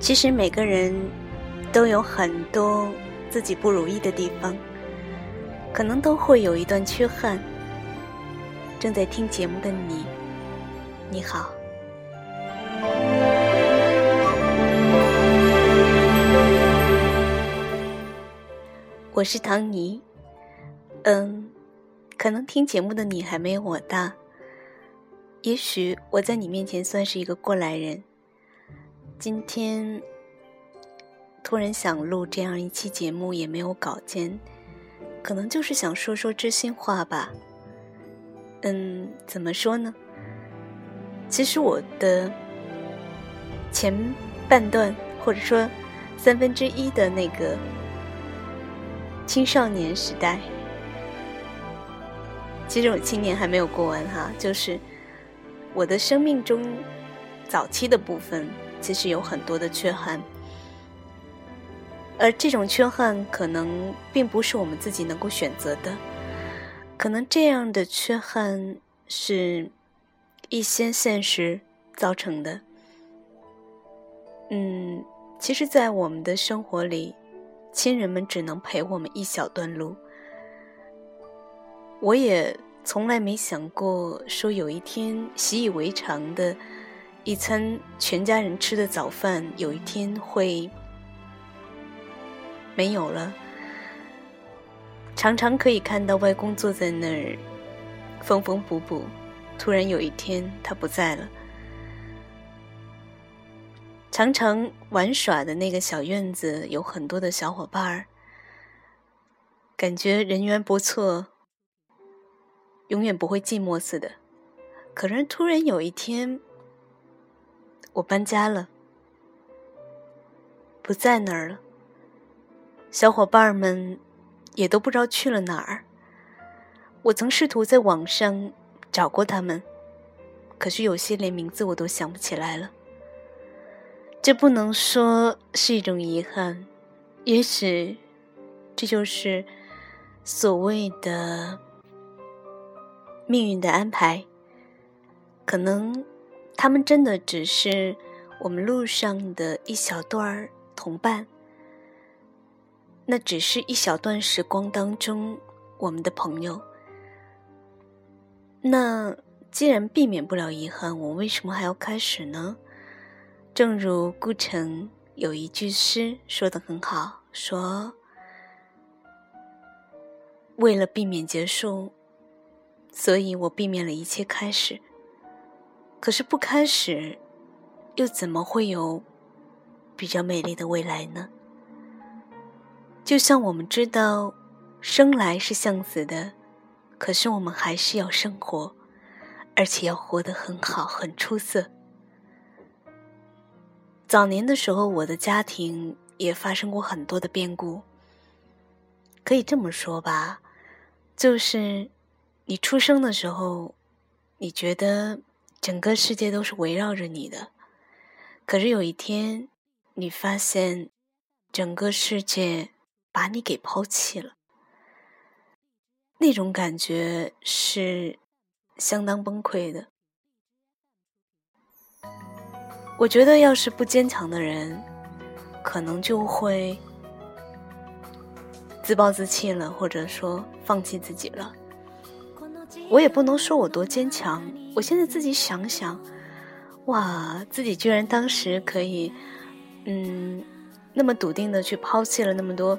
其实每个人都有很多自己不如意的地方，可能都会有一段缺憾。正在听节目的你，你好，我是唐尼。嗯，可能听节目的你还没有我大，也许我在你面前算是一个过来人。今天突然想录这样一期节目，也没有稿件，可能就是想说说知心话吧。嗯，怎么说呢？其实我的前半段，或者说三分之一的那个青少年时代，其实我青年还没有过完哈，就是我的生命中早期的部分。其实有很多的缺憾，而这种缺憾可能并不是我们自己能够选择的，可能这样的缺憾是一些现实造成的。嗯，其实，在我们的生活里，亲人们只能陪我们一小段路。我也从来没想过说有一天习以为常的。一餐全家人吃的早饭，有一天会没有了。常常可以看到外公坐在那儿缝缝补补，突然有一天他不在了。常常玩耍的那个小院子有很多的小伙伴儿，感觉人缘不错，永远不会寂寞似的。可是突然有一天。我搬家了，不在那儿了。小伙伴们也都不知道去了哪儿。我曾试图在网上找过他们，可是有些连名字我都想不起来了。这不能说是一种遗憾，也许这就是所谓的命运的安排。可能。他们真的只是我们路上的一小段同伴，那只是一小段时光当中我们的朋友。那既然避免不了遗憾，我为什么还要开始呢？正如顾城有一句诗说的很好，说：“为了避免结束，所以我避免了一切开始。”可是不开始，又怎么会有比较美丽的未来呢？就像我们知道，生来是向死的，可是我们还是要生活，而且要活得很好、很出色。早年的时候，我的家庭也发生过很多的变故。可以这么说吧，就是你出生的时候，你觉得。整个世界都是围绕着你的，可是有一天，你发现整个世界把你给抛弃了，那种感觉是相当崩溃的。我觉得，要是不坚强的人，可能就会自暴自弃了，或者说放弃自己了。我也不能说我多坚强。我现在自己想想，哇，自己居然当时可以，嗯，那么笃定的去抛弃了那么多，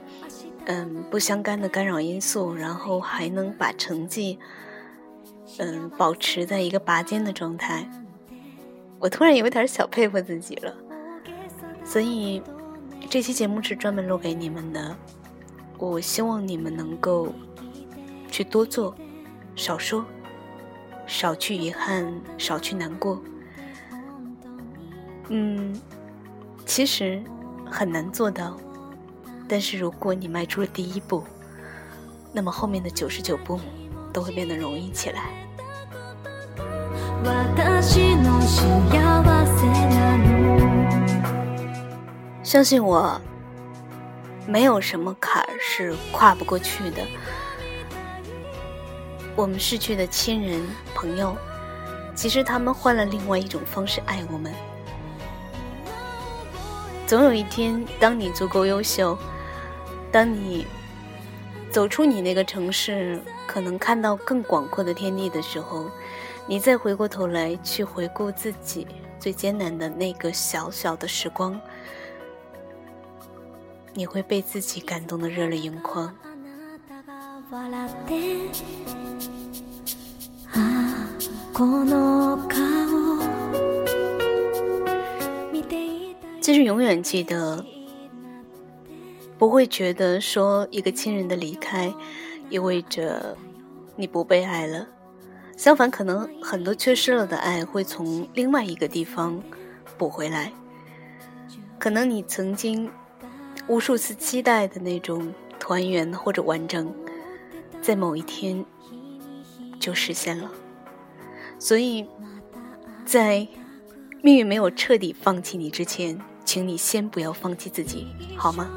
嗯，不相干的干扰因素，然后还能把成绩，嗯，保持在一个拔尖的状态。我突然有点小佩服自己了。所以，这期节目是专门录给你们的。我希望你们能够去多做，少说。少去遗憾，少去难过。嗯，其实很难做到，但是如果你迈出了第一步，那么后面的九十九步都会变得容易起来。相信我，没有什么坎儿是跨不过去的。我们逝去的亲人朋友，其实他们换了另外一种方式爱我们。总有一天，当你足够优秀，当你走出你那个城市，可能看到更广阔的天地的时候，你再回过头来去回顾自己最艰难的那个小小的时光，你会被自己感动的热泪盈眶。其实永远记得，不会觉得说一个亲人的离开意味着你不被爱了。相反，可能很多缺失了的爱会从另外一个地方补回来。可能你曾经无数次期待的那种团圆或者完整，在某一天就实现了。所以，在命运没有彻底放弃你之前。请你先不要放弃自己，好吗？